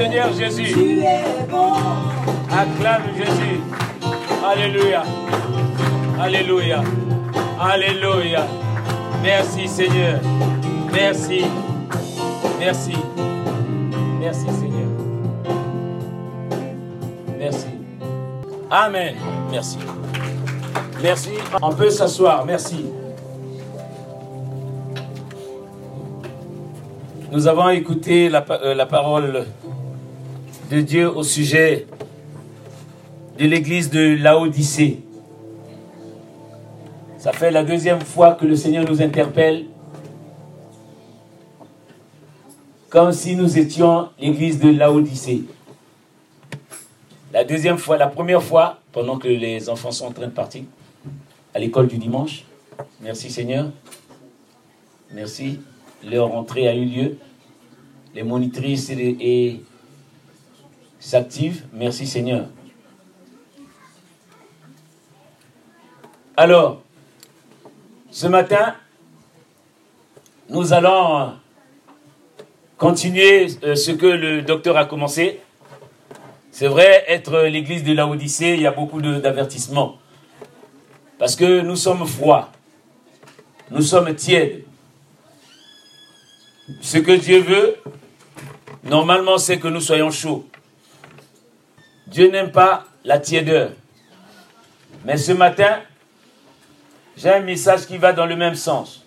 Seigneur Jésus. Tu es bon. Acclame Jésus. Alléluia. Alléluia. Alléluia. Merci Seigneur. Merci. Merci. Merci Seigneur. Merci. Amen. Merci. Merci. On peut s'asseoir. Merci. Nous avons écouté la, euh, la parole de Dieu au sujet de l'église de Laodicée. Ça fait la deuxième fois que le Seigneur nous interpelle, comme si nous étions l'église de Laodicée. La deuxième fois, la première fois, pendant que les enfants sont en train de partir à l'école du dimanche. Merci Seigneur. Merci. Leur rentrée a eu lieu. Les monitrices et, les- et s'activent. Merci Seigneur. Alors, ce matin, nous allons euh, continuer euh, ce que le docteur a commencé. C'est vrai, être l'église de Laodicée, il y a beaucoup d'avertissements. Parce que nous sommes froids. Nous sommes tièdes. Ce que Dieu veut, normalement, c'est que nous soyons chauds. Dieu n'aime pas la tiédeur. Mais ce matin, j'ai un message qui va dans le même sens.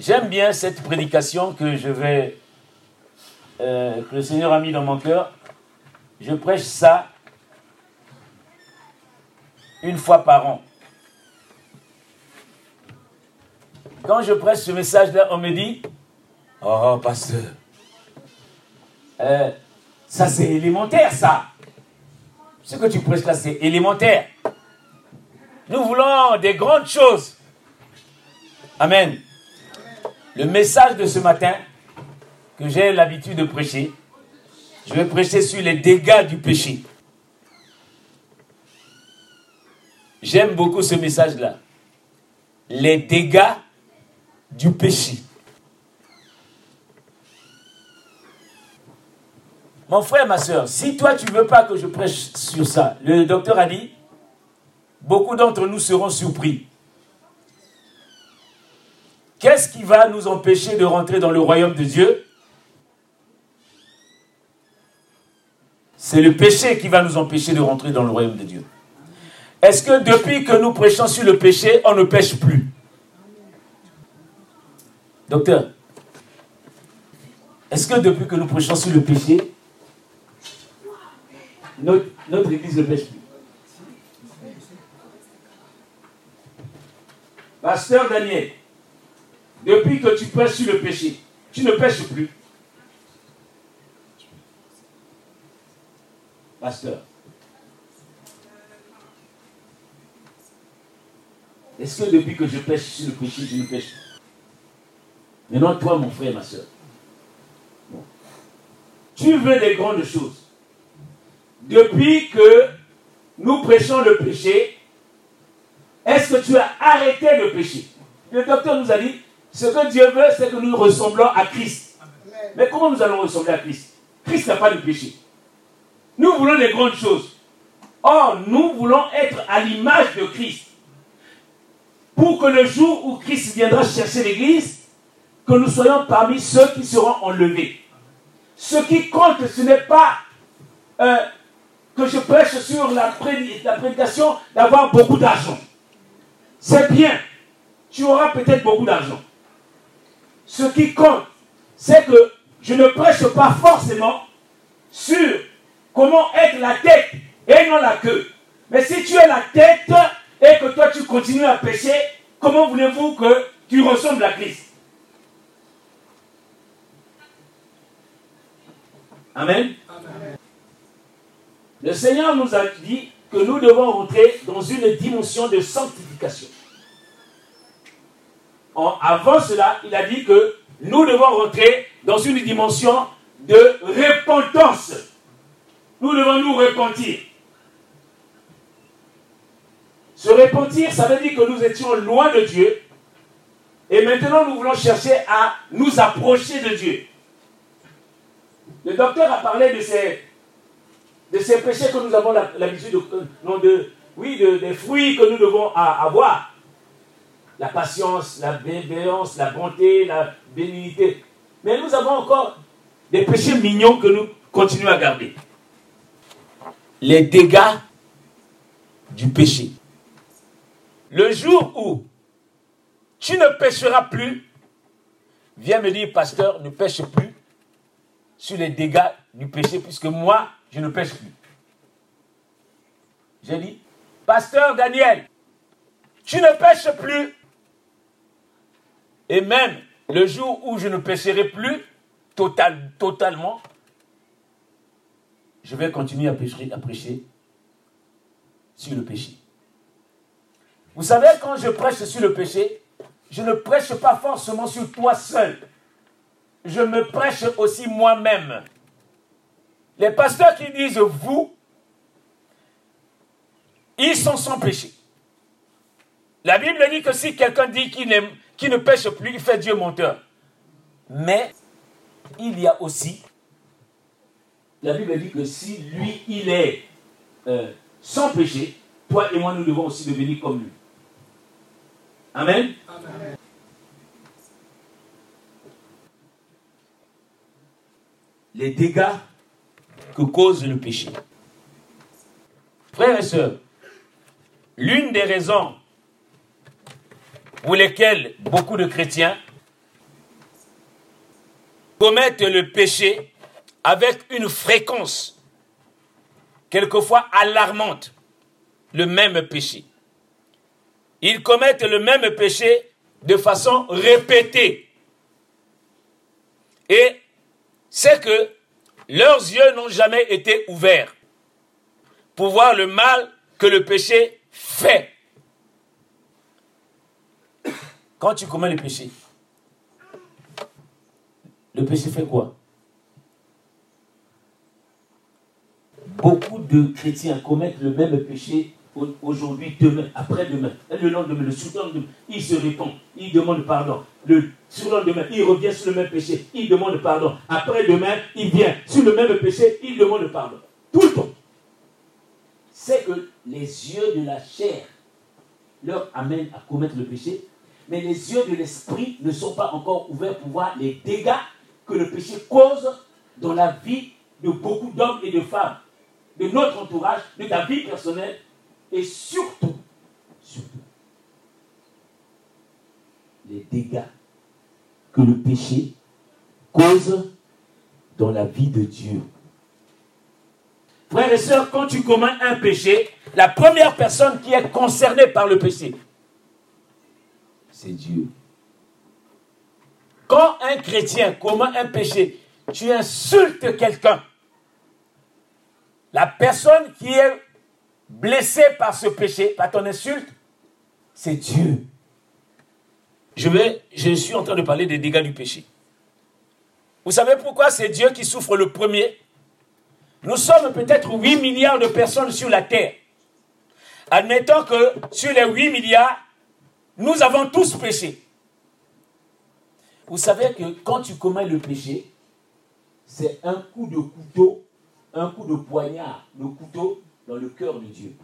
J'aime bien cette prédication que je vais, euh, que le Seigneur a mis dans mon cœur. Je prêche ça une fois par an. Quand je prêche ce message-là, on me dit Oh, pasteur, euh, ça c'est élémentaire, ça. Ce que tu prêches là, c'est élémentaire. Nous voulons des grandes choses. Amen. Le message de ce matin, que j'ai l'habitude de prêcher, je vais prêcher sur les dégâts du péché. J'aime beaucoup ce message-là. Les dégâts du péché. Mon frère, ma soeur, si toi tu veux pas que je prêche sur ça, le docteur a dit, beaucoup d'entre nous seront surpris. Qu'est-ce qui va nous empêcher de rentrer dans le royaume de Dieu? C'est le péché qui va nous empêcher de rentrer dans le royaume de Dieu. Est-ce que depuis que nous prêchons sur le péché, on ne pêche plus? Docteur, est-ce que depuis que nous prêchons sur le péché, notre, église ne pêche plus Pasteur Daniel, depuis que tu prêches sur le péché, tu ne pêches plus. Pasteur. Est-ce que depuis que je pêche sur le péché, je ne pêche pas Maintenant, toi, mon frère, ma soeur, tu veux des grandes choses. Depuis que nous prêchons le péché, est-ce que tu as arrêté le péché? Le docteur nous a dit, ce que Dieu veut, c'est que nous ressemblons à Christ. Mais comment nous allons ressembler à Christ? Christ n'a pas de péché. Nous voulons des grandes choses. Or, nous voulons être à l'image de Christ. Pour que le jour où Christ viendra chercher l'Église, que nous soyons parmi ceux qui seront enlevés. Ce qui compte, ce n'est pas euh, que je prêche sur la, prédication d'avoir beaucoup d'argent. C'est bien. Tu auras peut-être beaucoup d'argent. Ce qui compte, c'est que je ne prêche pas forcément sur comment être la tête et non la queue. Mais si tu es la tête et que toi tu continues à pécher, comment voulez-vous que tu ressembles à Christ? Amen. Le Seigneur nous a dit que nous devons rentrer dans une dimension de sanctification. avant cela, il a dit que nous devons rentrer dans une dimension de repentance. Nous devons nous repentir. Se repentir, ça veut dire que nous étions loin de Dieu. Et maintenant, nous voulons chercher à nous approcher de Dieu. Le docteur a parlé de ces, de ces péchés que nous avons l'habitude de, non de, oui, des fruits que nous devons avoir. La patience, la bienveillance, la bonté, la bénignité. Mais nous avons encore des péchés mignons que nous continuons à garder. Les dégâts du péché. Le jour où tu ne pécheras plus, viens me dire, pasteur, ne pêche plus sur les dégâts du péché, puisque moi, je ne pêche plus. J'ai dit, pasteur Daniel, tu ne pêches plus. Et même le jour où je ne pêcherai plus, total, totalement, je vais continuer à prêcher sur le péché. Vous savez, quand je prêche sur le péché, je ne prêche pas forcément sur toi seul. Je me prêche aussi moi-même. Les pasteurs qui disent vous, ils sont sans péché. La Bible dit que si quelqu'un dit qu'il ne pêche plus, il fait Dieu menteur. Mais il y a aussi, la Bible dit que si lui, il est euh, sans péché, toi et moi, nous devons aussi devenir comme lui. Amen. Les dégâts cause le péché. Frères et sœurs, l'une des raisons pour lesquelles beaucoup de chrétiens commettent le péché avec une fréquence quelquefois alarmante, le même péché. Ils commettent le même péché de façon répétée. Et c'est que leurs yeux n'ont jamais été ouverts pour voir le mal que le péché fait. Quand tu commets le péché, le péché fait quoi? Beaucoup de chrétiens commettent le même péché aujourd'hui, demain, après-demain, le lendemain, le sous-lendemain, il se répand, il demande pardon. Le surlendemain, il revient sur le même péché, il demande pardon. Après-demain, il vient sur le même péché, il demande pardon. Tout le temps. C'est que les yeux de la chair leur amènent à commettre le péché, mais les yeux de l'esprit ne sont pas encore ouverts pour voir les dégâts que le péché cause dans la vie de beaucoup d'hommes et de femmes, de notre entourage, de ta vie personnelle et surtout, surtout, les dégâts que le péché cause dans la vie de Dieu. Frères et sœurs, quand tu commets un péché, la première personne qui est concernée par le péché, c'est Dieu. Quand un chrétien commet un péché, tu insultes quelqu'un. La personne qui est blessée par ce péché, par ton insulte, c'est Dieu. Je, vais, je suis en train de parler des dégâts du péché. Vous savez pourquoi c'est Dieu qui souffre le premier? Nous sommes peut-être 8 milliards de personnes sur la terre. Admettons que sur les 8 milliards, nous avons tous péché. Vous savez que quand tu commets le péché, c'est un coup de couteau, un coup de poignard, le couteau dans le cœur de Dieu.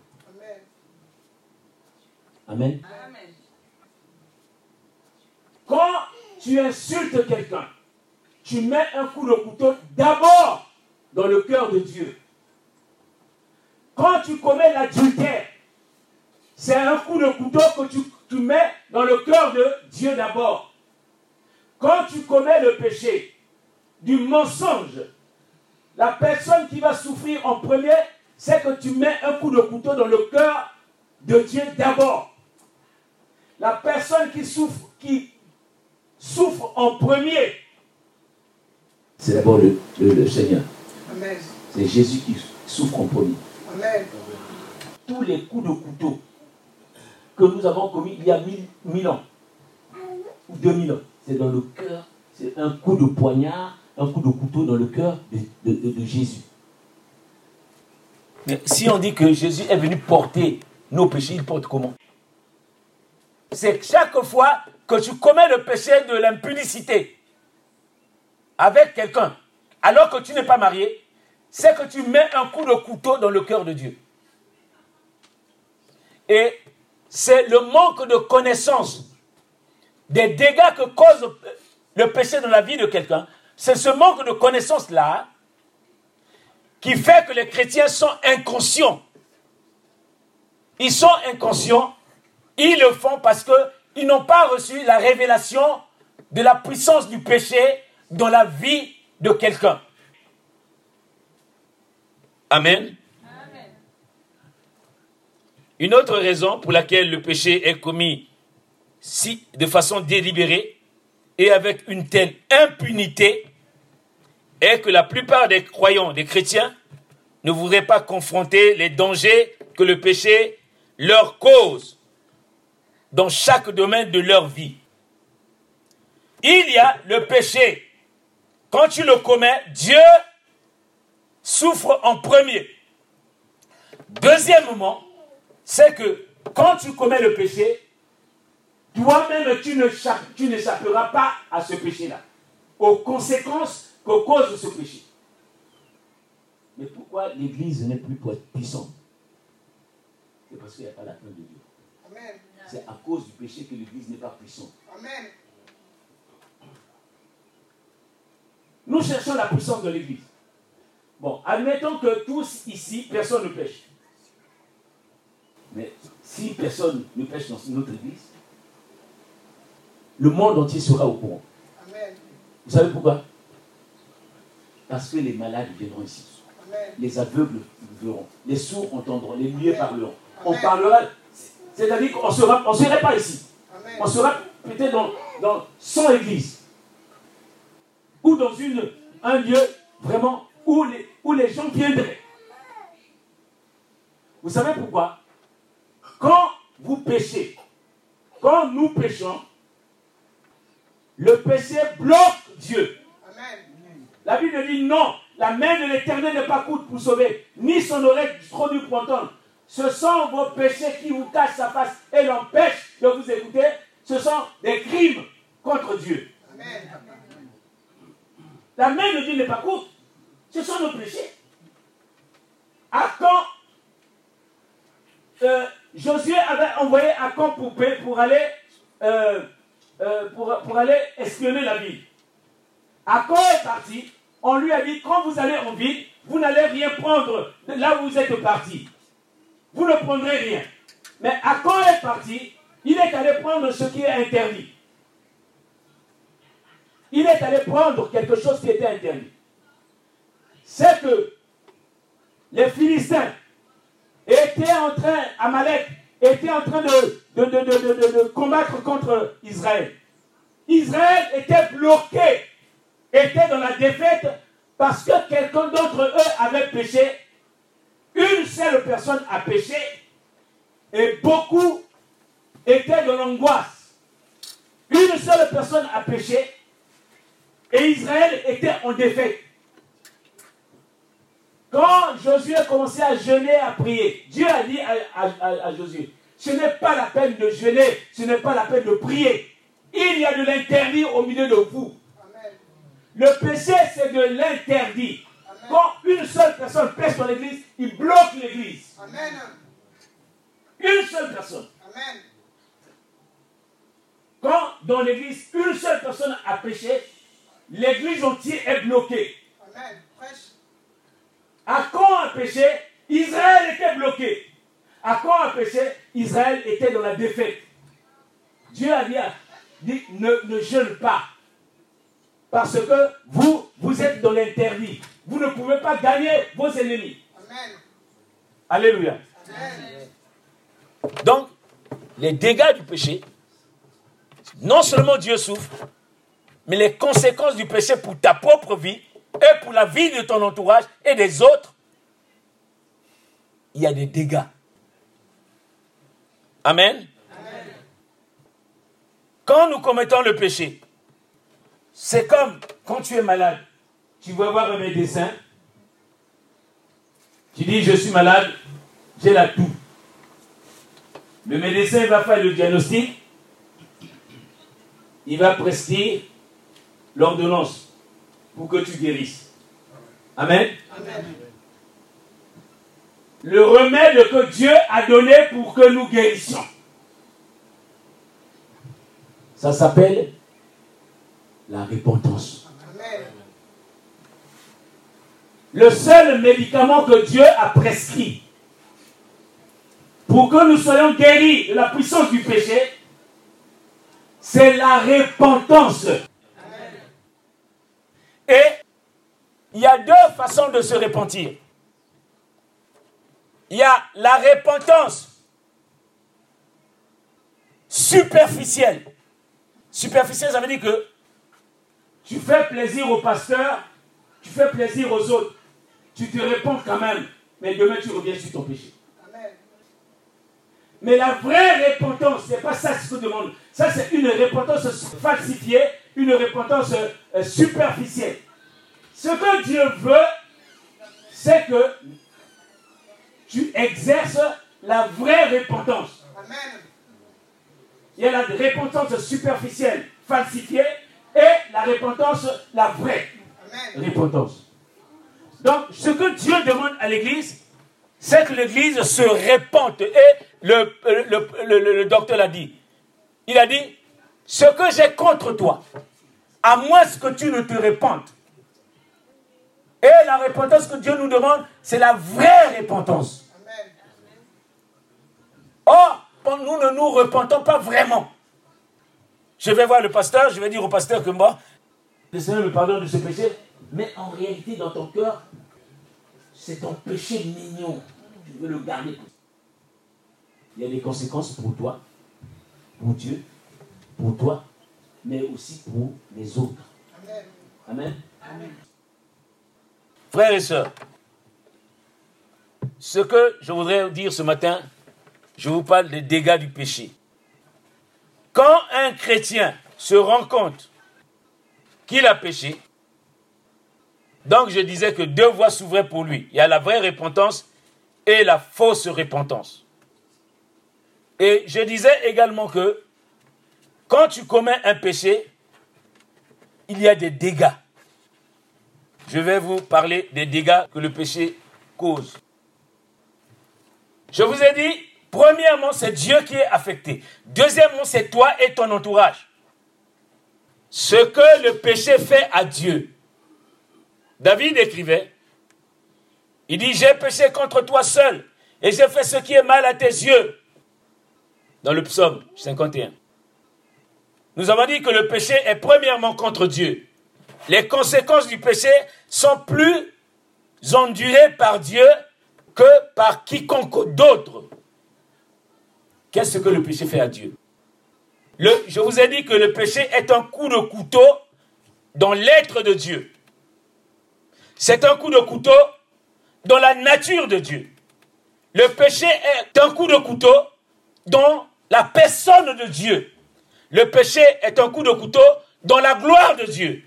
Amen. Amen. Quand tu insultes quelqu'un, tu mets un coup de couteau d'abord dans le cœur de Dieu. Quand tu commets l'adultère, c'est un coup de couteau que tu, tu mets dans le cœur de Dieu d'abord. Quand tu commets le péché du mensonge, la personne qui va souffrir en premier, c'est que tu mets un coup de couteau dans le cœur de Dieu d'abord. La personne qui souffre, qui souffre en premier, c'est d'abord le, Seigneur. C'est Jésus qui souffre en premier. Tous les coups de couteau que nous avons commis il y a mille, ans, ou deux mille ans, c'est dans le cœur, c'est un coup de poignard, un coup de couteau dans le cœur de, Jésus. Si on dit que Jésus est venu porter nos péchés, il porte comment? C'est chaque fois que tu commets le péché de l'impunicité avec quelqu'un, alors que tu n'es pas marié, c'est que tu mets un coup de couteau dans le cœur de Dieu. Et c'est le manque de connaissance des dégâts que cause le péché dans la vie de quelqu'un. C'est ce manque de connaissance-là qui fait que les chrétiens sont inconscients. Ils sont inconscients, ils le font parce qu'ils n'ont pas reçu la révélation de la puissance du péché dans la vie de quelqu'un. Amen. Une autre raison pour laquelle le péché est commis si, de façon délibérée et avec une telle impunité est que la plupart des croyants, des chrétiens, ne voudraient pas confronter les dangers que le péché leur cause dans chaque domaine de leur vie. Il y a le péché. Quand tu le commets, Dieu souffre en premier. Deuxièmement, c'est que quand tu commets le péché, toi-même, tu n'échapperas pas à ce péché-là, aux conséquences que cause ce péché. Mais pourquoi l'Église n'est plus puissante? C'est parce qu'il n'y a pas la crainte de Dieu. C'est à cause du péché que l'Église n'est pas puissante. Amen. Nous cherchons la puissance de l'Église. Bon, admettons que tous ici, personne ne pêche. Mais si personne ne pêche dans notre église, le monde entier sera au courant. Vous savez pourquoi? Parce que les malades viendront ici. Les aveugles verront. Les sourds entendront. Les muets parleront. On parlera. C'est-à-dire qu'on ne serait pas ici. On sera peut-être dans, dans 100 églises. Ou dans une, un lieu vraiment où les, où les gens viendraient. Vous savez pourquoi? Quand vous péchez, quand nous péchons, le péché bloque Dieu. La Bible dit non, la main de l'éternel n'est pas courte pour sauver, ni son oreille trop pour entendre. Ce sont vos péchés qui vous cachent sa face et l'empêchent de vous écouter. Ce sont des crimes contre Dieu. La main de Dieu n'est pas courte. Ce sont nos péchés. À quand euh, Josué avait envoyé pour, pour aller, euh, euh, pour, pour, aller espionner la ville. Acon est parti? On lui a dit, quand vous allez en ville, vous n'allez rien prendre là où vous êtes parti. Vous ne prendrez rien. Mais Acon est parti? Il est allé prendre ce qui est interdit. Il est allé prendre quelque chose qui était interdit. C'est que les Philistins était en train, Amalek était en train de, de, combattre contre Israël. Israël était bloqué, était dans la défaite parce que quelqu'un d'entre eux avait péché. Une seule personne a péché et beaucoup était dans l'angoisse. Une seule personne a péché et Israël était en défaite. Quand Josué a commencé à jeûner, à prier, Dieu a dit à, Josué, ce n'est pas la peine de jeûner, ce n'est pas la peine de prier. Il y a de l'interdit au milieu de vous. Le péché, c'est de l'interdit. Quand une seule personne pêche dans l'église, il bloque l'église. Une seule personne. Quand dans l'église, une seule personne a péché, l'église entière est bloquée. À quand a péché, Israël était bloqué. À quand a péché, Israël était dans la défaite. Dieu a dit, ne, ne jeûne pas. Parce que vous, vous êtes dans l'interdit. Vous ne pouvez pas gagner vos ennemis. Alléluia. Donc, les dégâts du péché, non seulement Dieu souffre, mais les conséquences du péché pour ta propre vie et pour la vie de ton entourage et des autres, il y a des dégâts. Amen. Quand nous commettons le péché, c'est comme quand tu es malade, tu vas voir un médecin, tu dis je suis malade, j'ai la toux. Le médecin va faire le diagnostic, il va prescrire l'ordonnance pour que tu guérisses. Amen. Le remède que Dieu a donné pour que nous guérissions. Ça s'appelle la repentance. Le seul médicament que Dieu a prescrit pour que nous soyons guéris de la puissance du péché, c'est la repentance. Et il y a deux façons de se repentir. Il y a la repentance superficielle. Superficielle, ça veut dire que tu fais plaisir au pasteur, tu fais plaisir aux autres, tu te réponds quand même, mais demain tu reviens sur ton péché. Mais la vraie repentance, ce n'est pas ça ce que demande. Ça, c'est une repentance falsifiée, une repentance euh, superficielle. Ce que Dieu veut, c'est que tu exerces la vraie repentance. Il y a la repentance superficielle, falsifiée, la repentance, la vraie repentance. Donc, ce que Dieu demande à l'Église, c'est que l'Église se répande. Et le, le, docteur l'a dit. Il a dit, ce que j'ai contre toi, à moins que tu ne te répandes. Et la repentance que Dieu nous demande, c'est la vraie repentance. Or, nous ne nous repentons pas vraiment. Je vais voir le pasteur, je vais dire au pasteur que moi, le Seigneur me pardonne de ce péché, mais en réalité, dans ton cœur, c'est ton péché mignon. Tu veux le garder. Il y a des conséquences pour toi, pour Dieu, pour toi, mais aussi pour les autres. Amen. Amen. Frères et sœurs, ce que je voudrais dire ce matin, je vous parle des dégâts du péché. Quand un chrétien se rend compte qu'il a péché, donc je disais que deux voies s'ouvraient pour lui. Il y a la vraie repentance et la fausse repentance. Et je disais également que quand tu commets un péché, il y a des dégâts. Je vais vous parler des dégâts que le péché cause. Je vous ai dit, Premièrement, c'est Dieu qui est affecté. Deuxièmement, c'est toi et ton entourage. Ce que le péché fait à Dieu. David écrivait, il dit, j'ai péché contre toi seul et j'ai fait ce qui est mal à tes yeux. Dans le psaume 51. Nous avons dit que le péché est premièrement contre Dieu. Les conséquences du péché sont plus endurées par Dieu que par quiconque d'autre. Qu'est-ce que le péché fait à Dieu? Je vous ai dit que le péché est un coup de couteau dans l'être de Dieu. C'est un coup de couteau dans la nature de Dieu. Le péché est un coup de couteau dans la personne de Dieu. Le péché est un coup de couteau dans la gloire de Dieu.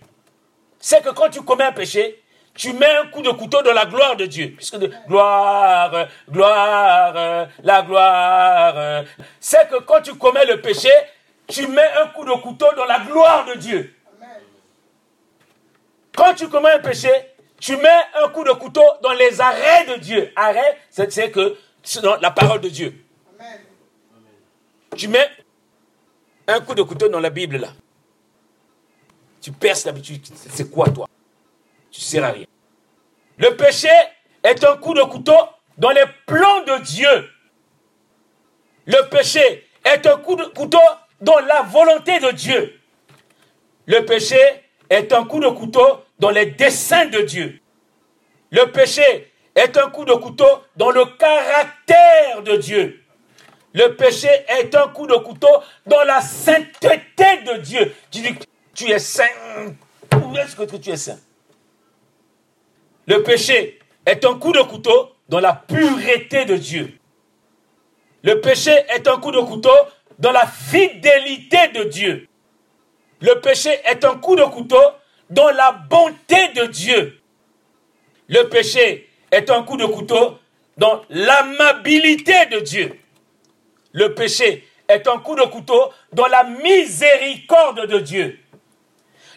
C'est que quand tu commets un péché, tu mets un coup de couteau dans la gloire de Dieu. Puisque de gloire, gloire, la gloire. C'est que quand tu commets le péché, tu mets un coup de couteau dans la gloire de Dieu. Quand tu commets un péché, tu mets un coup de couteau dans les arrêts de Dieu. Arrêt, c'est que dans la parole de Dieu. Tu mets un coup de couteau dans la Bible là. Tu perces l'habitude. C'est quoi toi? Tu ne sers à rien. Le péché est un coup de couteau dans les plans de Dieu. Le péché est un coup de couteau dans la volonté de Dieu. Le péché est un coup de couteau dans les desseins de Dieu. Le péché est un coup de couteau dans le caractère de Dieu. Le péché est un coup de couteau dans la sainteté de Dieu. Tu dis, tu es saint. Où est-ce que tu es saint? Le péché est un coup de couteau dans la pureté de Dieu. Le péché est un coup de couteau dans la fidélité de Dieu. Le péché est un coup de couteau dans la bonté de Dieu. Le péché est un coup de couteau dans l'amabilité de Dieu. Le péché est un coup de couteau dans la miséricorde de Dieu.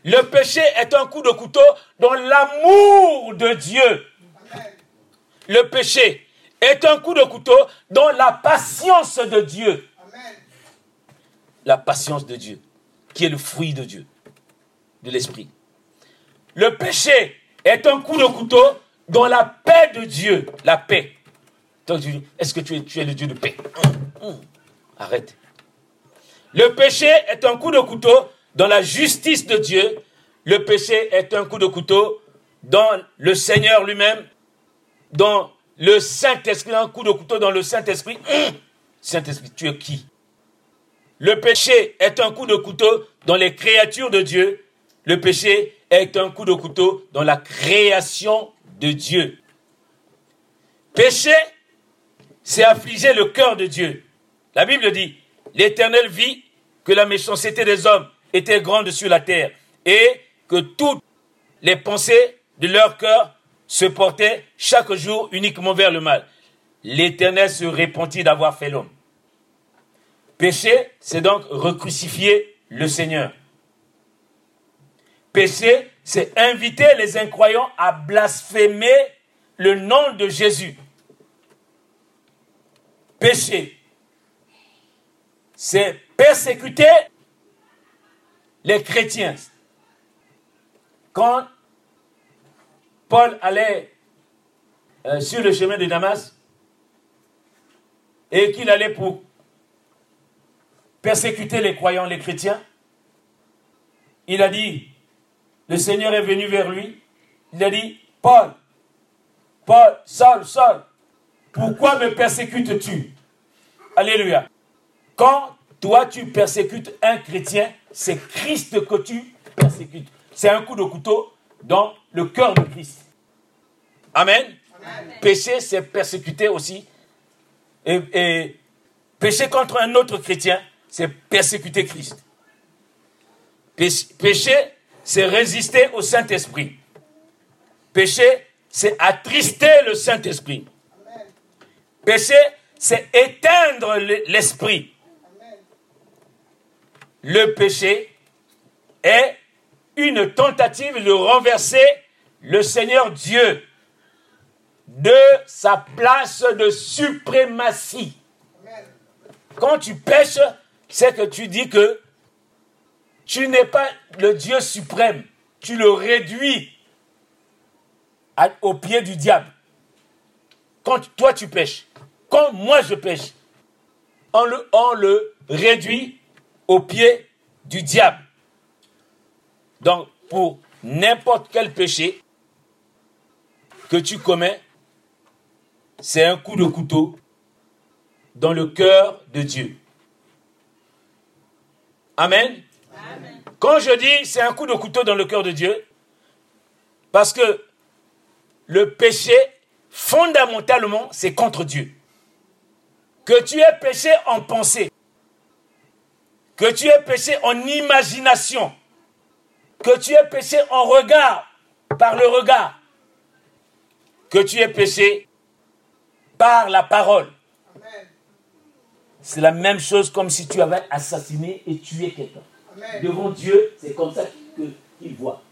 Le péché est un coup de couteau dans l'amour de Dieu. Le péché est un coup de couteau dans la patience de Dieu. La patience de Dieu, qui est le fruit de Dieu, de l'Esprit. Le péché est un coup de couteau dans la paix de Dieu. La paix. Est-ce que tu es, tu es le Dieu de paix? Hum, hum. Arrête. Le péché est un coup de couteau dans la justice de Dieu. Le péché est un coup de couteau dans le Seigneur lui-même, dans le Saint-Esprit, un coup de couteau dans le Saint-Esprit. Hum. Saint-Esprit, tu es qui? Le péché est un coup de couteau dans les créatures de Dieu. Le péché est un coup de couteau dans la création de Dieu. Péché, c'est affliger le cœur de Dieu. La Bible dit, l'Éternel vit que la méchanceté des hommes était grande sur la terre et que toutes les pensées de leur cœur se portaient chaque jour uniquement vers le mal. L'Éternel se repentit d'avoir fait l'homme. Péché, c'est donc recrucifier le Seigneur. Péché, c'est inviter les incroyants à blasphémer le nom de Jésus. Péché, c'est persécuter les chrétiens. Quand Paul allait euh, sur le chemin de Damas et qu'il allait pour persécuter les croyants, les chrétiens, il a dit, le Seigneur est venu vers lui, il a dit, Paul, Paul, Saul, Saul, pourquoi me persécutes-tu? Alléluia. Quand toi tu persécutes un chrétien, c'est Christ que tu persécutes. C'est un coup de couteau dans le cœur de Christ. Amen. Péché, c'est persécuter aussi. Et, et pécher contre un autre chrétien, c'est persécuter Christ. Péché, c'est résister au Saint-Esprit. Péché, c'est attrister le Saint-Esprit. Péché, c'est éteindre l'esprit. Le péché est une tentative de renverser le Seigneur Dieu de sa place de suprématie. Quand tu pêches, c'est que tu dis que tu n'es pas le Dieu suprême. Tu le réduis au pied du diable. Quand toi tu pêches, quand moi je pêche, on le, on le réduit au pied du diable. Donc, pour n'importe quel péché que tu commets, c'est un coup de couteau dans le cœur de Dieu. Amen. Quand je dis c'est un coup de couteau dans le cœur de Dieu, parce que le péché, fondamentalement, c'est contre Dieu. Que tu aies péché en pensée, que tu aies péché en imagination, que tu aies péché en regard, par le regard, que tu aies péché par la parole. C'est la même chose comme si tu avais assassiné et tué quelqu'un. Devant Dieu, c'est comme ça qu'il voit.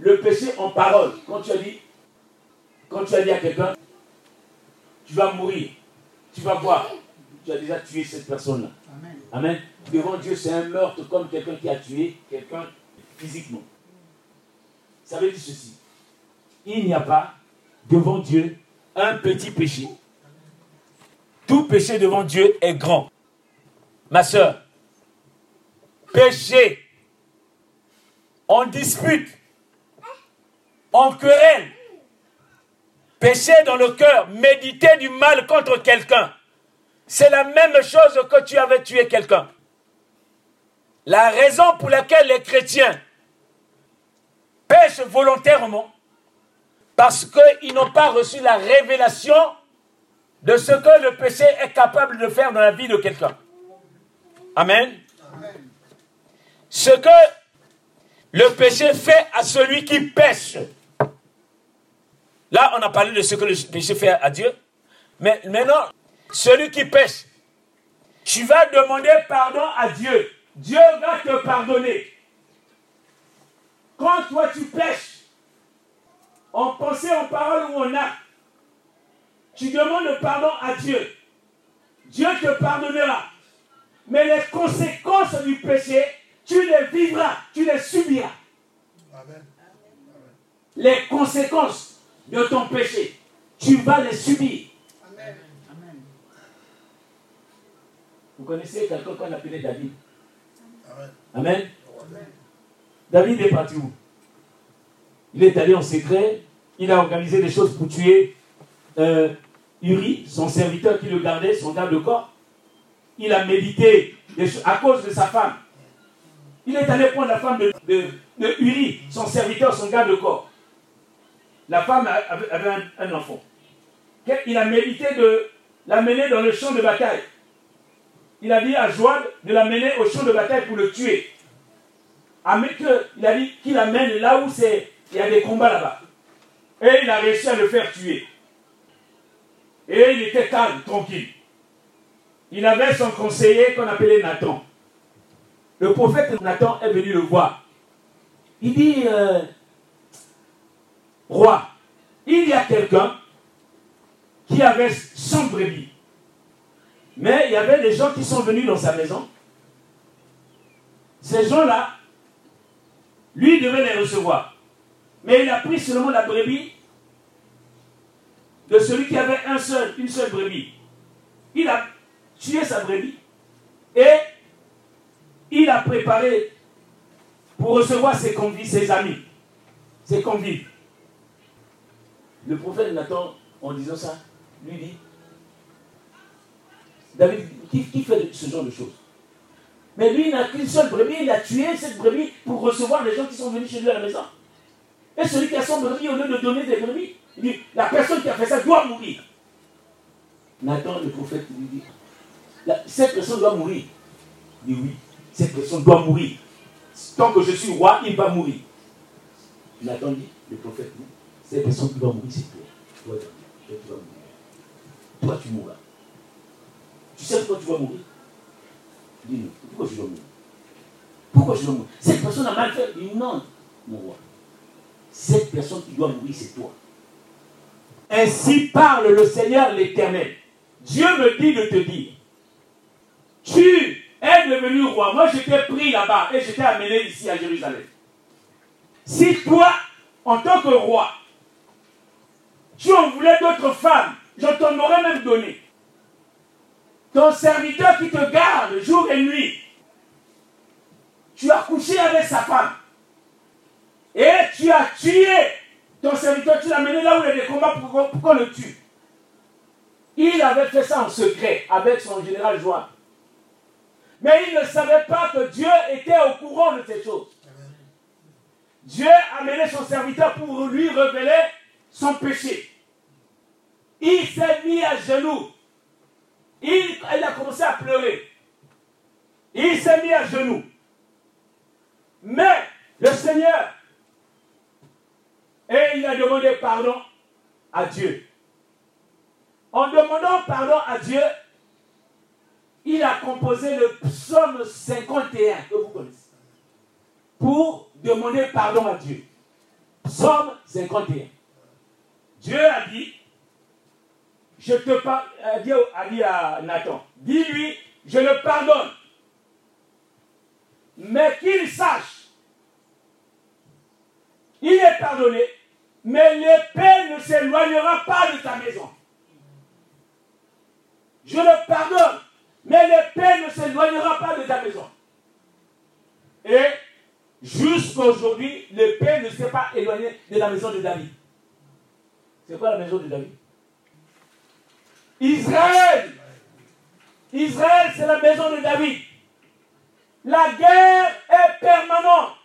Le péché en parole, quand tu as dit, quand tu as dit à quelqu'un, tu vas mourir, tu vas voir, tu as déjà tué cette personne-là. Amen. Devant Dieu, c'est un meurtre comme quelqu'un qui a tué quelqu'un physiquement. Ça veut dire ceci? Il n'y a pas devant Dieu un petit péché. Tout péché devant Dieu est grand. Ma soeur, péché, on dispute, on querelle, péché dans le cœur, méditer du mal contre quelqu'un, c'est la même chose que tu avais tué quelqu'un. La raison pour laquelle les chrétiens pêchent volontairement, parce qu'ils n'ont pas reçu la révélation de ce que le péché est capable de faire dans la vie de quelqu'un. Amen. Ce que le péché fait à celui qui pêche. Là, on a parlé de ce que le péché fait à Dieu. Mais maintenant, celui qui pêche, tu vas demander pardon à Dieu. Dieu va te pardonner. Quand toi tu pêches, en pensée, en parole ou en acte, tu demandes pardon à Dieu. Dieu te pardonnera. Mais les conséquences du péché, tu les vivras, tu les subiras. Les conséquences de ton péché, tu vas les subir. Vous connaissez quelqu'un qu'on appelait David? Amen. David est parti où? Il est allé en secret, il a organisé des choses pour tuer euh, Uri, son serviteur qui le gardait, son garde de corps. Il a médité à cause de sa femme. Il est allé prendre la femme de, Uri, son serviteur, son garde de corps. La femme avait, un, enfant. Il a médité de l'amener dans le champ de bataille. Il a dit à Joab de l'amener au champ de bataille pour le tuer. Il a dit qu'il l'amène là où il y a des combats là-bas. Et il a réussi à le faire tuer. Et il était calme, tranquille. Il avait son conseiller qu'on appelait Nathan. Le prophète Nathan est venu le voir. Il dit, euh, roi, il y a quelqu'un qui avait 100 brebis. Mais il y avait des gens qui sont venus dans sa maison. Ces gens-là, lui devait les recevoir. Mais il a pris seulement la brebis de celui qui avait un seul, une seule brebis. Il a tué sa brebis et il a préparé pour recevoir ses convives, ses amis, ses convives. Le prophète Nathan, en disant ça, lui dit, David, qui, fait ce genre de choses? Mais lui, il n'a qu'une seule brebis, il a tué cette brebis pour recevoir les gens qui sont venus chez lui à la maison. Et celui qui a son brebis, au lieu de donner des brebis, il dit, la personne qui a fait ça doit mourir. Nathan, le prophète, lui dit, cette personne doit mourir. Il dit oui, cette personne doit mourir. Tant que je suis roi, il va mourir. Nathan dit, le prophète dit, cette personne qui doit mourir, c'est toi. Toi, tu vas mourir. Toi, tu mourras. Tu sais pourquoi tu vas mourir? Dis-nous, pourquoi je dois mourir? Pourquoi je dois mourir? Cette personne a mal fait. Non, mon roi. Cette personne qui doit mourir, c'est toi. Ainsi parle le Seigneur l'Éternel. Dieu me dit de te dire, tu es devenu roi. Moi, je t'ai pris là-bas et je t'ai amené ici à Jérusalem. Si toi, en tant que roi, tu en voulais d'autres femmes, je t'en aurais même donné. Ton serviteur qui te garde jour et nuit, tu as couché avec sa femme et tu as tué ton serviteur, tu l'as mené là où il y a des combats pour, qu'on le tue. Il avait fait ça en secret avec son général Joab. Mais il ne savait pas que Dieu était au courant de ces choses. Dieu a mené son serviteur pour lui révéler son péché. Il s'est mis à genoux. Il, a commencé à pleurer. Il s'est mis à genoux. Mais le Seigneur, et il a demandé pardon à Dieu. En demandant pardon à Dieu, il a composé le psaume 51 que vous connaissez pour demander pardon à Dieu. Psaume 51. Dieu a dit, je te pardonne, Dieu a dit à Nathan, dis-lui, je le pardonne. Mais qu'il sache, il est pardonné, mais l'épée ne s'éloignera pas de ta maison. Je le pardonne, mais l'épée ne s'éloignera pas de ta maison. Et jusqu'aujourd'hui, l'épée ne s'est pas éloignée de la maison de David. C'est quoi la maison de David? Israël. Israël, c'est la maison de David. La guerre est permanente.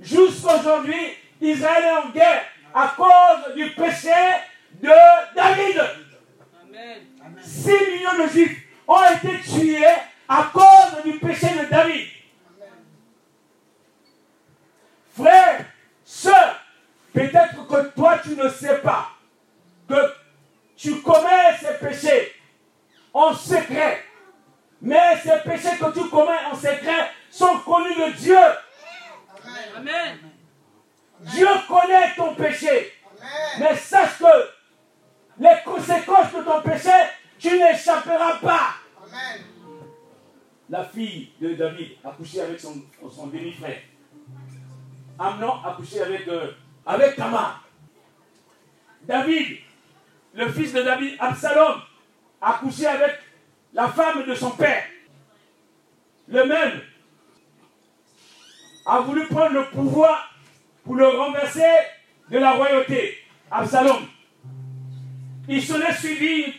Jusqu'aujourd'hui, Israël est en guerre à cause du péché de David. 6 millions de juifs ont été tués à cause du péché de David. Frère, soeur, peut-être que toi tu ne sais pas tu commets ces péchés en secret. Mais ces péchés que tu commets en secret sont connus de Dieu. Amen. Dieu connaît ton péché. Mais sache que les conséquences de ton péché, tu n'échapperas pas. La fille de David a couché avec son, son demi-frère. Amnon a couché avec, euh, avec Tamar. David, le fils de David, Absalom, a couché avec la femme de son père. Le même a voulu prendre le pouvoir pour le renverser de la royauté. Absalom. Il s'en est suivi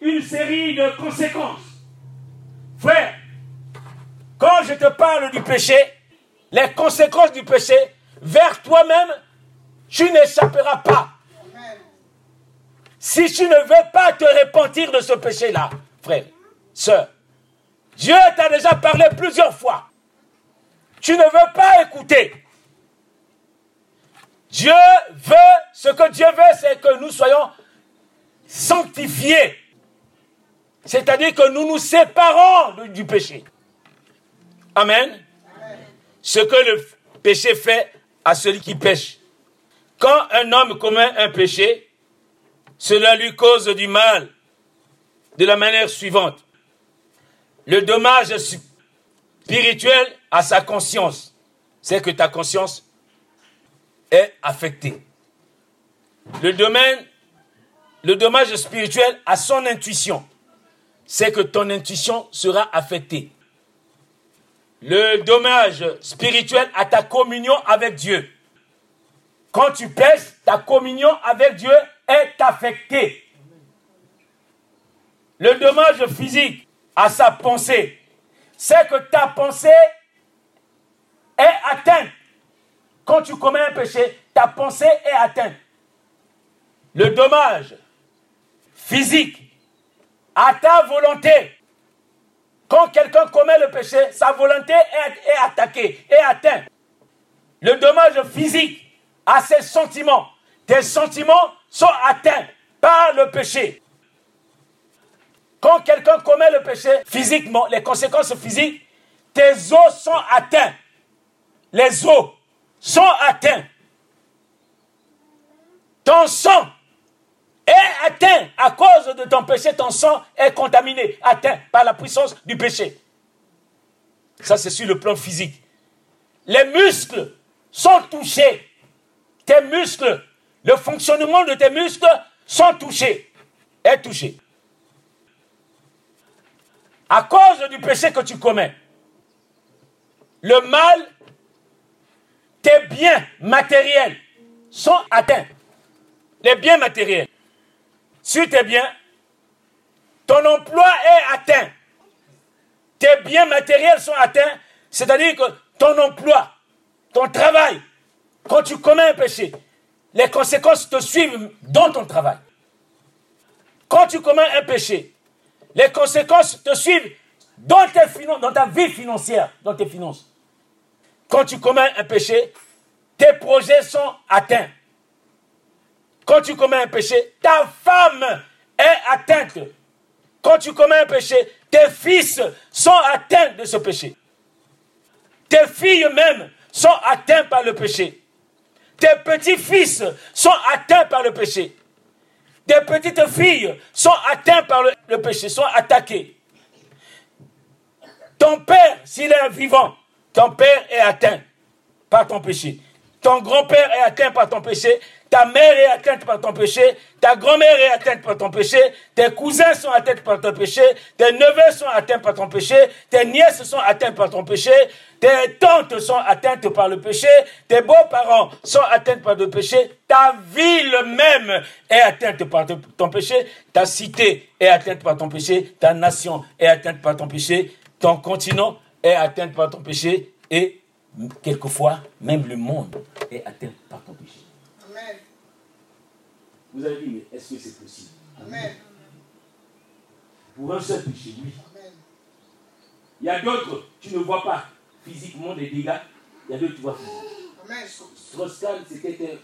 une, une série de conséquences. Frère, quand je te parle du péché, les conséquences du péché, vers toi-même, tu n'échapperas pas. Si tu ne veux pas te repentir de ce péché-là, frère, sœur, Dieu t'a déjà parlé plusieurs fois. Tu ne veux pas écouter. Dieu veut, ce que Dieu veut, c'est que nous soyons sanctifiés. C'est-à-dire que nous nous séparons du péché. Amen. Ce que le péché fait à celui qui pêche. Quand un homme commet un péché, cela lui cause du mal de la manière suivante. Le dommage spirituel à sa conscience, c'est que ta conscience est affectée. Le dommage spirituel à son intuition, c'est que ton intuition sera affectée. Le dommage spirituel à ta communion avec Dieu. Quand tu pèses, ta communion avec Dieu est affectée. Le dommage physique à sa pensée, c'est que ta pensée est atteinte. Quand tu commets un péché, ta pensée est atteinte. Le dommage physique à ta volonté. Quand quelqu'un commet le péché, sa volonté est, est attaquée, est atteinte. Le dommage physique à ses sentiments. Tes sentiments sont atteints par le péché. Quand quelqu'un commet le péché physiquement, les conséquences physiques, tes os sont atteints. Les os sont atteints. Ton sang est atteint à cause de ton péché. Ton sang est contaminé, atteint par la puissance du péché. Ça, c'est sur le plan physique. Les muscles sont touchés. Tes muscles, le fonctionnement de tes muscles sont touchés. Est touché. À cause du péché que tu commets, le mal tes biens matériels sont atteints. Les biens matériels. Sur tes biens, ton emploi est atteint. Tes biens matériels sont atteints, c'est-à-dire que ton emploi, ton travail, quand tu commets un péché, les conséquences te suivent dans ton travail. Quand tu commets un péché, les conséquences te suivent dans, tes dans ta vie financière, dans tes finances, quand tu commets un péché, tes projets sont atteints. Quand tu commets un péché, ta femme est atteinte. Quand tu commets un péché, tes fils sont atteints de ce péché. Tes filles même sont atteints par le péché. Tes petits-fils sont atteints par le péché. Tes petites filles sont atteints par le, le péché, sont attaquées. Ton père, s'il est vivant, ton père est atteint par ton péché. Ton grand-père est atteint par ton péché. Ta mère est atteinte par ton péché. Ta grand-mère est atteinte par ton péché. Tes cousins sont atteints par ton péché. Tes neveux sont atteints par ton péché. Tes nièces sont atteintes par ton péché. Tes tantes sont atteintes par le péché. Tes beaux-parents sont atteints par le péché. Ta ville même est atteinte par ton péché. Ta cité est atteinte par ton péché. Ta nation est atteinte par ton péché. Ton continent est atteint par ton péché. Et quelquefois, même le monde est atteint par ton péché. Amen. Vous avez dit, mais est-ce que c'est possible? Amen. Pour un seul péché, oui. Amen. Il y a d'autres, tu ne vois pas physiquement des dégâts. Il y a d'autres, tu vois physiquement. Amen. Strauss-Kahn, c'était.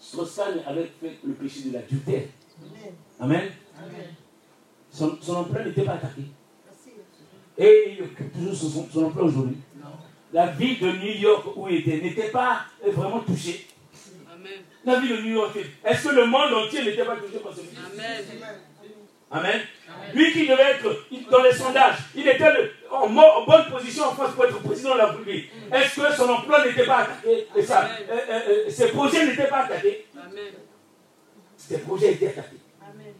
Strauss-Kahn avait fait le péché de l'adultère. Amen. Son, son emploi n'était pas attaqué. Et il occupe toujours son, son emploi aujourd'hui. La ville de New York où il était n'était pas vraiment touchée. Amen. La ville de New York, est-ce que le monde entier n'était pas touché par ce virus? Amen. Amen. Lui qui devait être dans les sondages, il était le- en, mo- en bonne position en France pour être président de la République. Est-ce que son emploi n'était pas attaqué? Et ça, euh, euh, euh, Ses projets n'étaient pas attaqués? Amen. Ses projets étaient attaqués. Amen.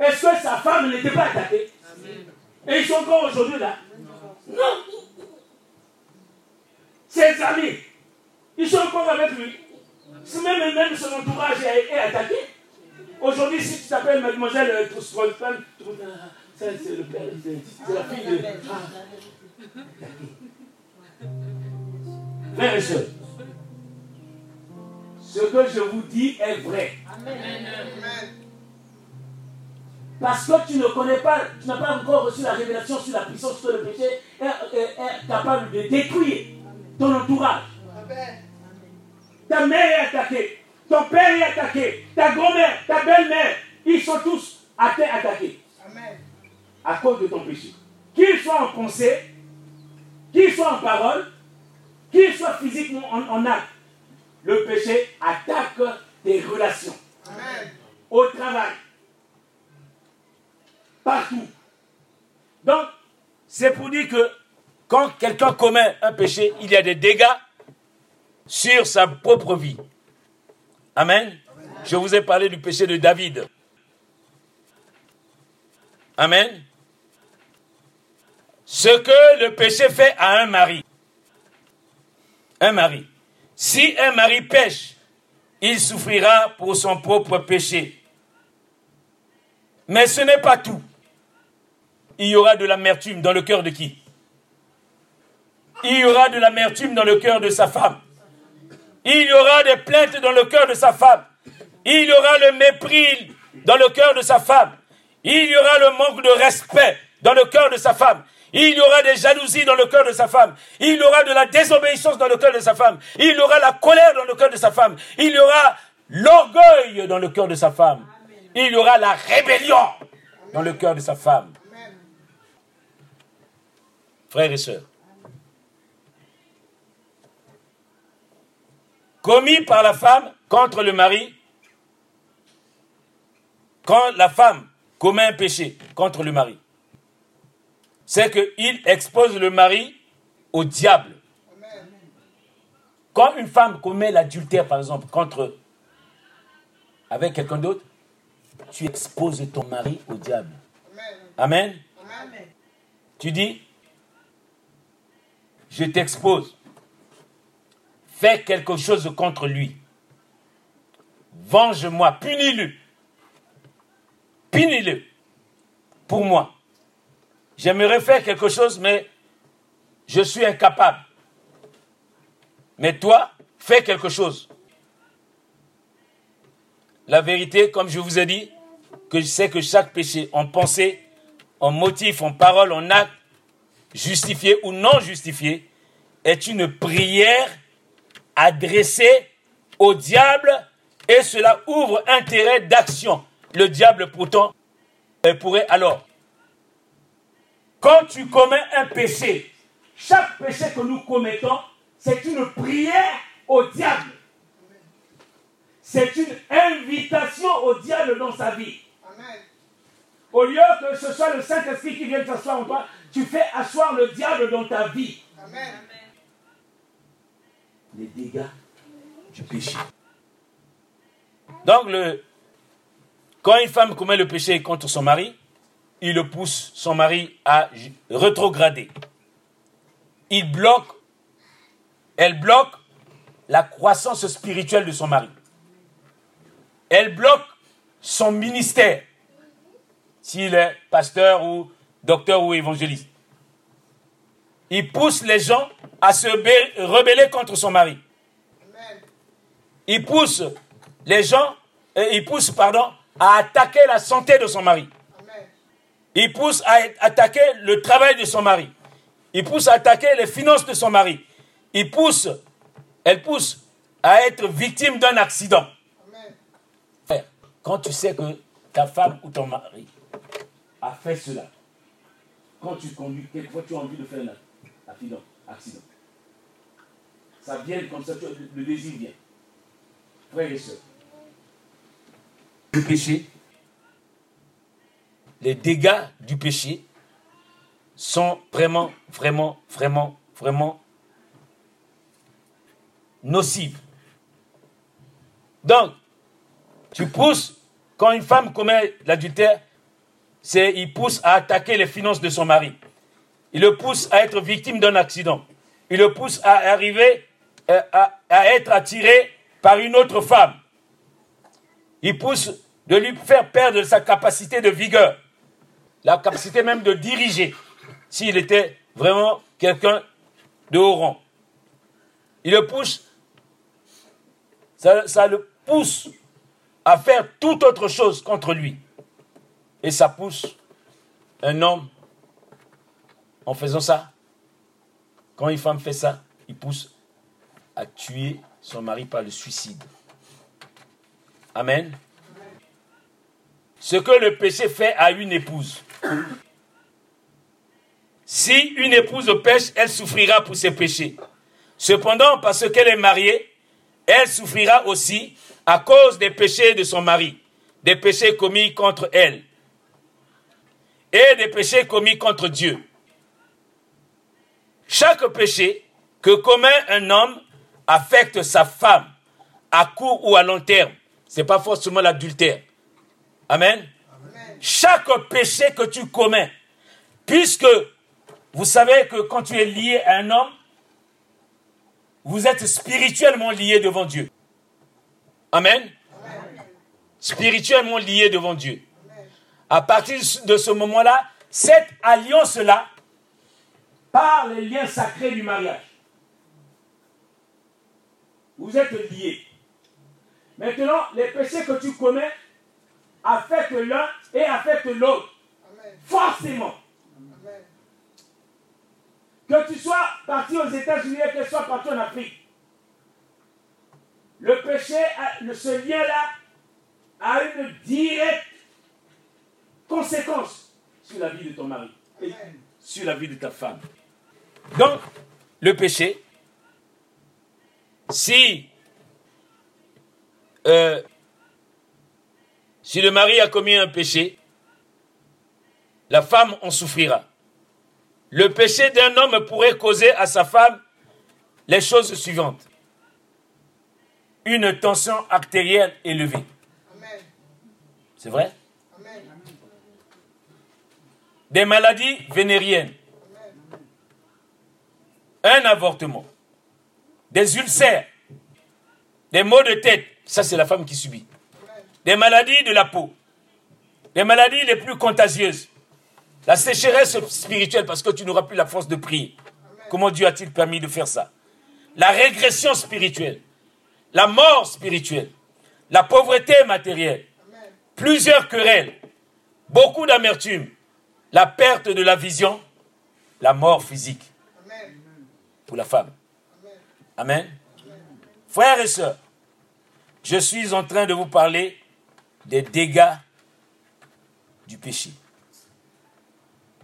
Est-ce que sa femme n'était pas attaquée? Amen. Et ils sont encore aujourd'hui là Non. Ses amis, ils sont encore avec lui. Même, même son entourage est, attaqué. Aujourd'hui, si tu t'appelles mademoiselle euh, ah, c'est le père, c'est la fille de... Ah. Frères et sœurs, ce que je vous dis est vrai. Amen. Parce que tu ne connais pas, tu n'as pas encore reçu la révélation sur la puissance que le péché est, est- est capable de détruire ton entourage. Amen. Ta mère est attaquée, ton père est attaqué, ta grand-mère, ta belle-mère, ils sont tous atta- attaqués Amen. à cause de ton péché. Qu'ils soient en pensée, qu'ils soient en parole, qu'ils soient physiquement en, en acte, le péché attaque tes relations Amen. au travail, partout. Donc, c'est pour dire que quand quelqu'un commet un péché, il y a des dégâts sur sa propre vie. Amen. Je vous ai parlé du péché de David. Amen. Ce que le péché fait à un mari. Un mari. Si un mari pêche, il souffrira pour son propre péché. Mais ce n'est pas tout. Il y aura de l'amertume dans le cœur de qui Il y aura de l'amertume dans le cœur de sa femme. Il y aura des plaintes dans le cœur de sa femme. Il y aura le mépris dans le cœur de sa femme. Il y aura le manque de respect dans le cœur de sa femme. Il y aura des jalousies dans le cœur de sa femme. Il y aura de la désobéissance dans le cœur de sa femme. Il y aura la colère dans le cœur de sa femme. Il y aura l'orgueil dans le cœur de sa femme. Il y aura la rébellion dans le cœur de sa femme. Frères et sœurs, commis par la femme contre le mari, quand la femme commet un péché contre le mari, c'est qu'il expose le mari au diable. Quand une femme commet l'adultère, par exemple, contre avec quelqu'un d'autre, tu exposes ton mari au diable. Amen. Tu dis, je t'expose. Fais quelque chose contre lui. Venge-moi, punis-le. Punis-le. Pour moi. J'aimerais faire quelque chose, mais je suis incapable. Mais toi, fais quelque chose. La vérité, comme je vous ai dit, que je sais que chaque péché en pensée, en motif, en parole, en acte, justifié ou non justifié, est une prière adressée au diable et cela ouvre intérêt d'action. Le diable pourtant pourrait alors, quand tu commets un péché, chaque péché que nous commettons, c'est une prière au diable. C'est une invitation au diable dans sa vie. Au lieu que ce soit le Saint-Esprit qui vienne s'asseoir en toi, tu fais asseoir le diable dans ta vie. Amen. Les dégâts du péché. Donc, le, quand une femme commet le péché contre son mari, il le pousse son mari à rétrograder. Il bloque, elle bloque la croissance spirituelle de son mari. Elle bloque son ministère, s'il est pasteur ou docteur ou évangéliste. Il pousse les gens à se rebeller contre son mari. Il pousse les gens, euh, il pousse, pardon, à attaquer la santé de son mari. Il pousse à attaquer le travail de son mari. Il pousse à attaquer les finances de son mari. Il pousse, elle pousse à être victime d'un accident. Quand tu sais que ta femme ou ton mari a fait cela, quand tu conduis, quelquefois tu as envie de faire un accident, accident. Ça vient comme ça, le désir vient. Frères et sœurs, le péché, les dégâts du péché sont vraiment, vraiment, vraiment, vraiment nocifs. Donc, tu pousses, quand une femme commet l'adultère, c'est il pousse à attaquer les finances de son mari. Il le pousse à être victime d'un accident. Il le pousse à arriver euh, à, être attiré par une autre femme. Il pousse de lui faire perdre sa capacité de vigueur, la capacité même de diriger, s'il était vraiment quelqu'un de haut rang. Il le pousse, ça le pousse à faire toute autre chose contre lui. Et ça pousse un homme, en faisant ça, quand une femme fait ça, il pousse à tuer son mari par le suicide. Amen. Ce que le péché fait à une épouse. Si une épouse pêche, elle souffrira pour ses péchés. Cependant, parce qu'elle est mariée, elle souffrira aussi à cause des péchés de son mari, des péchés commis contre elle et des péchés commis contre Dieu. Chaque péché que commet un homme affecte sa femme à court ou à long terme. Ce n'est pas forcément l'adultère. Amen. Amen. Chaque péché que tu commets, puisque vous savez que quand tu es lié à un homme, vous êtes spirituellement lié devant Dieu. Amen. Spirituellement lié devant Dieu. À partir de ce moment-là, cette alliance-là, par les liens sacrés du mariage, vous êtes liés. Maintenant, les péchés que tu commets affectent l'un et affectent l'autre. Forcément. Amen. Que tu sois parti aux États-Unis et que tu sois parti en Afrique. Le péché, ce lien-là, a une directe conséquence sur la vie de ton mari et sur la vie de ta femme. Donc, le péché, si, euh, si le mari a commis un péché, la femme en souffrira. Le péché d'un homme pourrait causer à sa femme les choses suivantes. Une tension artérielle élevée. C'est vrai? Des maladies vénériennes. Un avortement. Des ulcères. Des maux de tête. Ça, c'est la femme qui subit. Des maladies de la peau. Des maladies les plus contagieuses. La sécheresse spirituelle parce que tu n'auras plus la force de prier. Comment Dieu a-t-il permis de faire ça? La régression spirituelle. La mort spirituelle. La pauvreté matérielle. Plusieurs querelles. Beaucoup d'amertume. La perte de la vision, la mort physique pour la femme. Amen. Frères et sœurs, je suis en train de vous parler des dégâts du péché.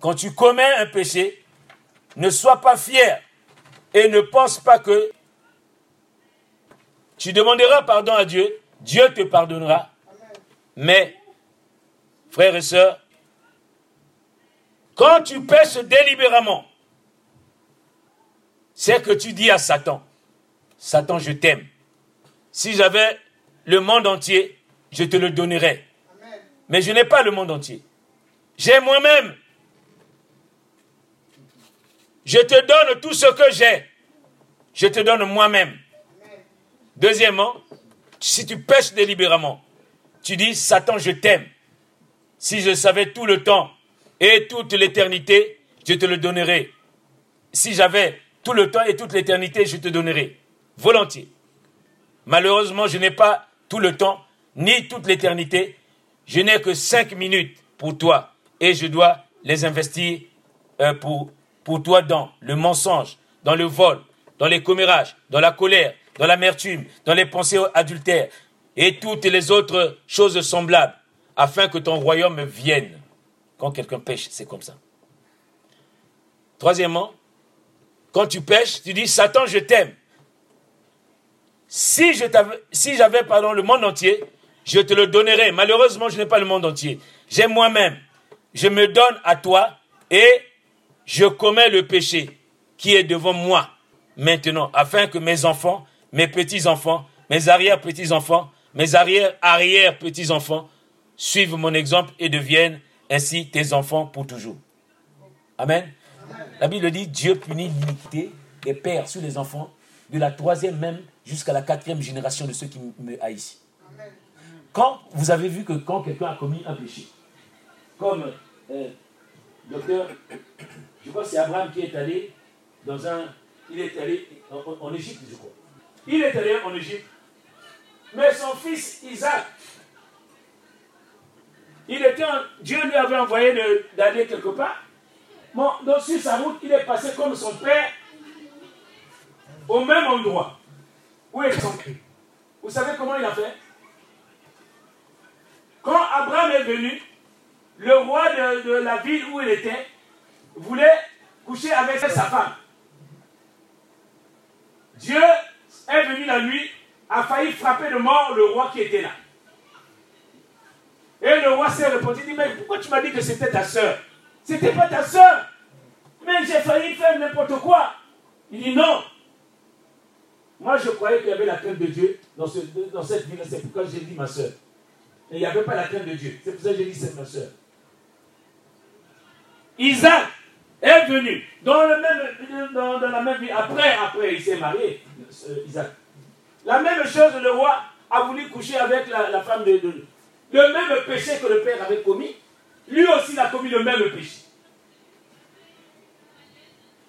Quand tu commets un péché, ne sois pas fier et ne pense pas que tu demanderas pardon à Dieu, Dieu te pardonnera. Mais, frères et sœurs, quand tu pêches délibérément, c'est que tu dis à Satan, Satan, je t'aime. Si j'avais le monde entier, je te le donnerais. Mais je n'ai pas le monde entier. J'ai moi-même. Je te donne tout ce que j'ai. Je te donne moi-même. Deuxièmement, si tu pêches délibérément, tu dis, Satan, je t'aime. Si je savais tout le temps et toute l'éternité, je te le donnerais. Si j'avais tout le temps et toute l'éternité, je te donnerais. Volontiers. Malheureusement, je n'ai pas tout le temps ni toute l'éternité. Je n'ai que cinq minutes pour toi et je dois les investir euh, pour, pour toi dans le mensonge, dans le vol, dans les commérages, dans la colère, dans l'amertume, dans les pensées adultères et toutes les autres choses semblables, afin que ton royaume vienne. Quand quelqu'un pêche, c'est comme ça. Troisièmement, quand tu pêches, tu dis Satan, je t'aime. Si j'avais le monde entier, je te le donnerais. Malheureusement, je n'ai pas le monde entier. J'ai moi-même. Je me donne à toi et je commets le péché qui est devant moi maintenant, afin que mes enfants, mes petits-enfants, mes arrière-petits-enfants, mes arrière-arrière-petits-enfants suivent mon exemple et deviennent ainsi tes enfants pour toujours. Amen. La Bible dit Dieu punit l'iniquité des pères sur les enfants, de la troisième même jusqu'à la quatrième génération de ceux qui me haïssent. Quand vous avez vu que quand quelqu'un a commis un péché, comme euh, docteur, je crois que c'est Abraham qui est allé dans un. Il est allé en, Égypte, je crois. Il est allé en Égypte, mais son fils Isaac, il Dieu lui avait envoyé d'aller quelque part. Bon, donc sur sa route, il est passé comme son père au même endroit où ils sont pris. Vous savez comment il a fait? Quand Abraham est venu, le roi de, de la ville où il était voulait coucher avec sa femme. Dieu est venu la nuit, a failli frapper de mort le roi qui était là. Et le roi s'est répondu, il dit, mais pourquoi tu m'as dit que c'était ta soeur C'était pas ta soeur. Mais j'ai failli faire n'importe quoi. Il dit non. Moi, je croyais qu'il y avait la crainte de Dieu dans, ce- dans cette ville. C'est pourquoi j'ai dit ma soeur. Et il n'y avait pas la crainte de Dieu. C'est pour ça que j'ai dit c'est ma soeur. Isaac est venu dans, le même, dans, la même ville. Après, après, il s'est marié, euh, Isaac. La même chose, le roi a voulu coucher avec la, femme de- Le même péché que le père avait commis, lui aussi il a commis le même péché.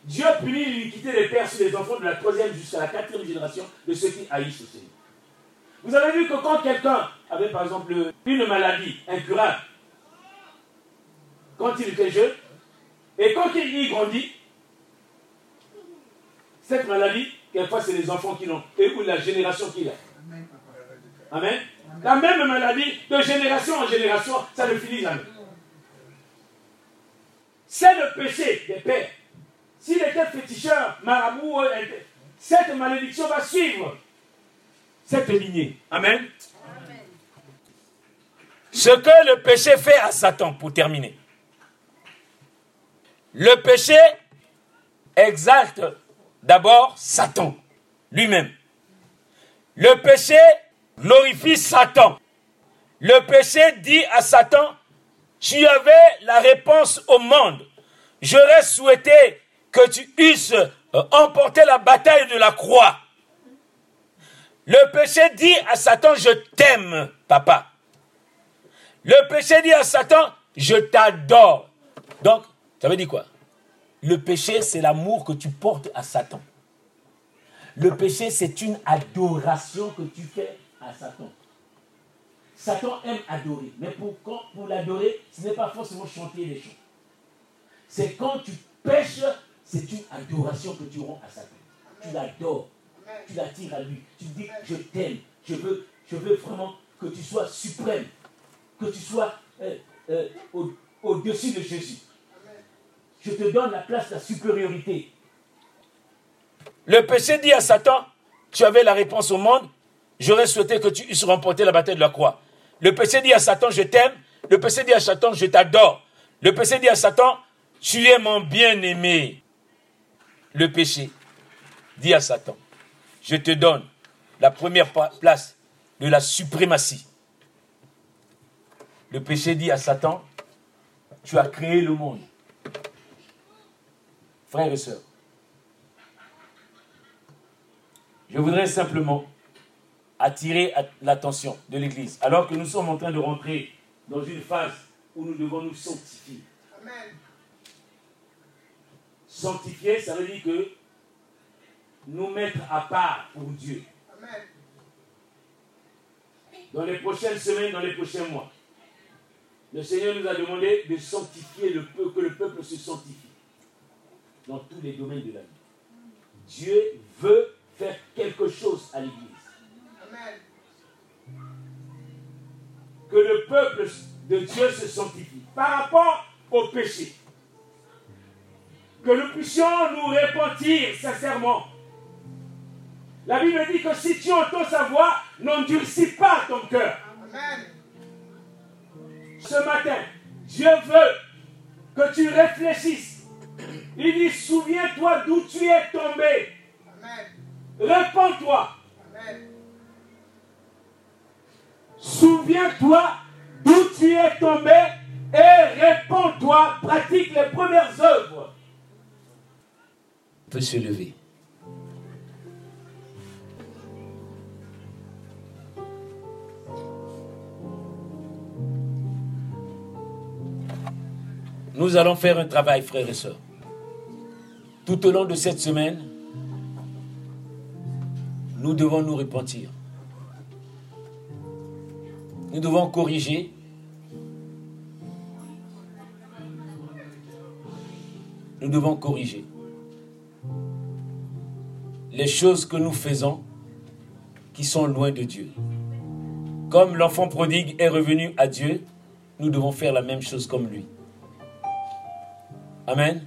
Dieu punit l'iniquité des pères sur les enfants de la troisième jusqu'à la quatrième génération de ceux qui haïssent le Seigneur. Vous avez vu que quand quelqu'un avait par exemple une maladie incurable, quand il était jeune, et quand il y grandit, cette maladie, quelquefois c'est les enfants qui l'ont, et ou la génération qui l'a. Amen. La même maladie, de génération en génération, ça ne finit jamais. C'est le péché des pères. S'il était féticheur, marabout, euh, cette malédiction va suivre cette lignée. Amen. Ce que le péché fait à Satan, pour terminer. Le péché exalte d'abord Satan lui-même. Le péché glorifie Satan. Le péché dit à Satan, tu avais la réponse au monde. J'aurais souhaité que tu eusses euh, emporté la bataille de la croix. Le péché dit à Satan, je t'aime, papa. Le péché dit à Satan, je t'adore. Donc, ça veut dire quoi? Le péché, c'est l'amour que tu portes à Satan. Le péché, c'est une adoration que tu fais à Satan. Satan aime adorer, mais pour, quand- pour l'adorer, ce n'est pas forcément chanter des chants. C'est quand tu pêches, c'est une adoration que tu rends à Satan. Tu l'adores, tu l'attires à lui. Tu dis, je t'aime, je veux, je veux vraiment que tu sois suprême, que tu sois euh, euh, au-dessus de Jésus. Je te donne la place de la supériorité. Le péché dit à Satan, tu avais la réponse au monde, j'aurais souhaité que tu eusses remporté la bataille de la croix. Le péché dit à Satan, je t'aime. Le péché dit à Satan, je t'adore. Le péché dit à Satan, tu es mon bien-aimé. Le péché dit à Satan, je te donne la première place de la suprématie. Le péché dit à Satan, tu as créé le monde. Frères et sœurs, je voudrais simplement attirer l'attention de l'Église, alors que nous sommes en train de rentrer dans une phase où nous devons nous sanctifier. Amen. Sanctifier, ça veut dire que nous mettre à part pour Dieu. Amen. Dans les prochaines semaines, dans les prochains mois, le Seigneur nous a demandé de sanctifier le peuple, que le peuple se sanctifie dans tous les domaines de la vie. Dieu veut faire quelque chose à l'Église. Que le peuple de Dieu se sanctifie par rapport au péché. Que nous puissions nous repentir sincèrement. La Bible dit que si tu entends sa voix, n'endurcis pas ton cœur. Ce matin, Dieu veut que tu réfléchisses. Il dit, souviens-toi d'où tu es tombé. Réponds-toi. Souviens-toi d'où tu es tombé et réponds-toi, pratique les premières œuvres. On peut se lever. Nous allons faire un travail, frères et sœurs. Tout au long de cette semaine, nous devons nous repentir. Nous devons corriger. Nous devons corriger les choses que nous faisons qui sont loin de Dieu. Comme l'enfant prodigue est revenu à Dieu, nous devons faire la même chose comme lui. Amen.